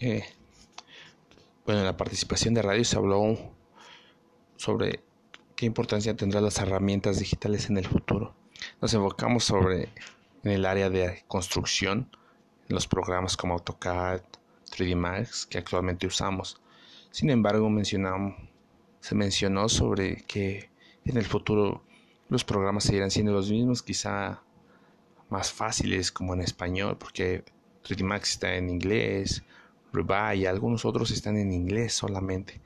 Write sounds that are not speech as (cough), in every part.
eh, bueno, en la participación de radio se habló sobre qué importancia tendrán las herramientas digitales en el futuro. Nos enfocamos sobre en el área de construcción, en los programas como AutoCAD, 3D Max que actualmente usamos. Sin embargo, mencionamos, se mencionó sobre que en el futuro los programas seguirán siendo los mismos, quizá más fáciles como en español, porque 3D Max está en inglés, Y algunos otros están en inglés solamente.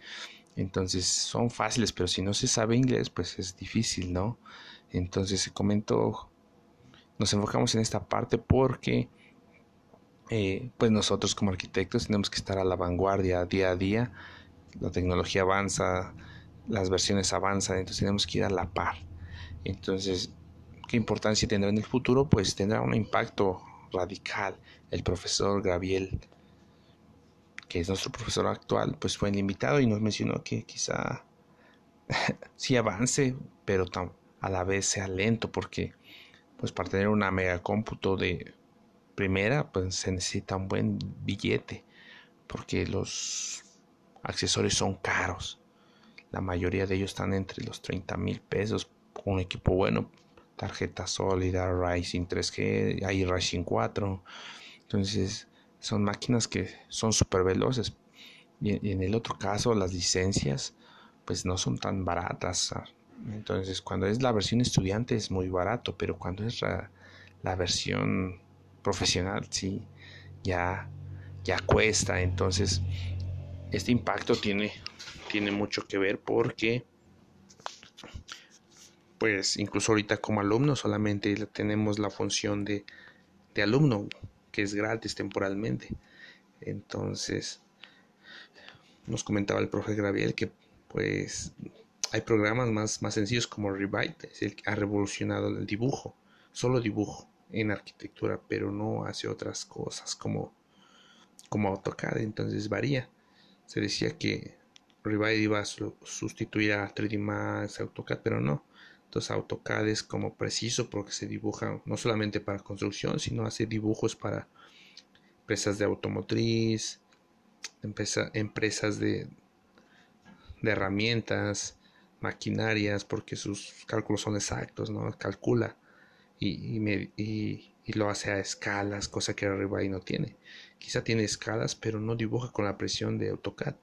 Entonces son fáciles, pero si no se sabe inglés, pues es difícil, ¿no? Entonces se comentó, nos enfocamos en esta parte porque eh, pues nosotros como arquitectos tenemos que estar a la vanguardia día a día. La tecnología avanza, las versiones avanzan, entonces tenemos que ir a la par. Entonces, ¿qué importancia tendrá en el futuro? Pues tendrá un impacto radical. El profesor Gabriel, que es nuestro profesor actual, pues fue el invitado y nos mencionó que quizá (laughs) sí avance, pero a la vez sea lento, porque pues para tener una mega cómputo de primera, pues se necesita un buen billete, porque los accesorios son caros. La mayoría de ellos están entre los 30 mil pesos. Un equipo bueno, tarjeta sólida, Ryzen 3G, hay Ryzen 4. Entonces, son máquinas que son súper veloces. Y, en el otro caso, las licencias, pues no son tan baratas. Entonces, cuando es la versión estudiante es muy barato, pero cuando es la versión profesional, sí, ya, ya cuesta. Entonces, este impacto tiene, tiene mucho que ver porque, pues, incluso ahorita como alumno solamente tenemos la función de, de alumno, que es gratis temporalmente. Entonces, nos comentaba el profe Graviel que, pues, hay programas más, más sencillos como Revite, es el que ha revolucionado el dibujo, solo dibujo en arquitectura, pero no hace otras cosas como, como AutoCAD, entonces varía. Se decía que Revite iba a sustituir a 3D Max, AutoCAD, pero no. AutoCAD es como preciso porque se dibuja no solamente para construcción, sino hace dibujos para empresas de automotriz, empresas de, de herramientas, maquinarias, porque sus cálculos son exactos, ¿no? Calcula y, lo hace a escalas, cosa que Rebuy no tiene. Quizá tiene escalas, pero no dibuja con la presión de AutoCAD.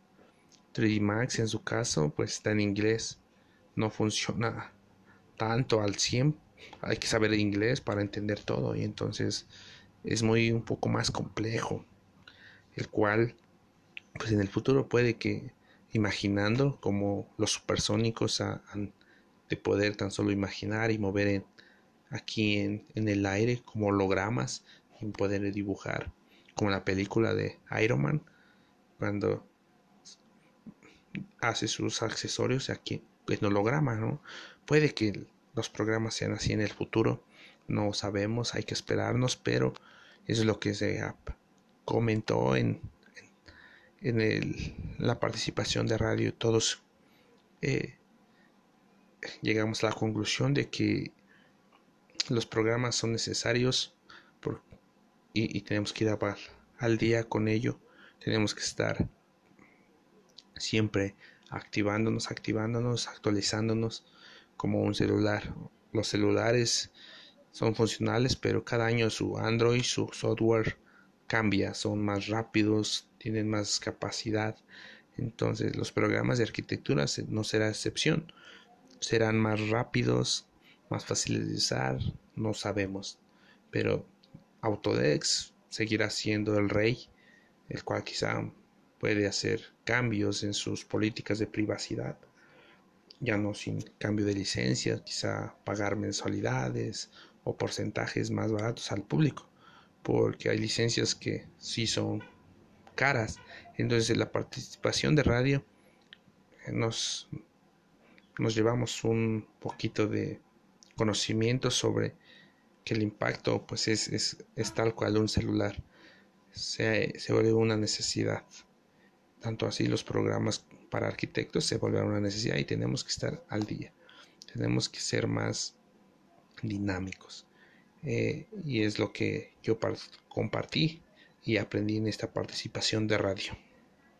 3D Max en su caso, pues está en inglés. No funciona tanto al 100. Hay que saber inglés para entender todo y entonces es muy un poco más complejo. El cual, pues en el futuro puede que imaginando como los supersónicos de poder tan solo imaginar y mover en aquí en, el aire como hologramas y poder dibujar como la película de Iron Man cuando hace sus accesorios aquí en holograma no puede que los programas sean así en el futuro no sabemos hay que esperarnos pero es lo que se comentó en, en, la participación de radio todos eh, llegamos a la conclusión de que los programas son necesarios y, tenemos que ir al día con ello. Tenemos que estar siempre activándonos, activándonos, actualizándonos como un celular. Los celulares son funcionales, pero cada año su Android, su software cambia, son más rápidos, tienen más capacidad. Entonces los programas de arquitectura no será excepción. Serán más rápidos, más fáciles de usar, no sabemos. Pero Autodex seguirá siendo el rey, el cual quizá puede hacer cambios en sus políticas de privacidad, ya no sin cambio de licencia, quizá pagar mensualidades o porcentajes más baratos al público, porque hay licencias que sí son caras. Entonces la participación de radio nos, nos llevamos un poquito de conocimiento sobre que el impacto pues es, es, tal cual un celular se, se, vuelve una necesidad tanto así los programas para arquitectos se vuelven una necesidad y tenemos que estar al día tenemos que ser más dinámicos eh, y es lo que yo compartí y aprendí en esta participación de radio.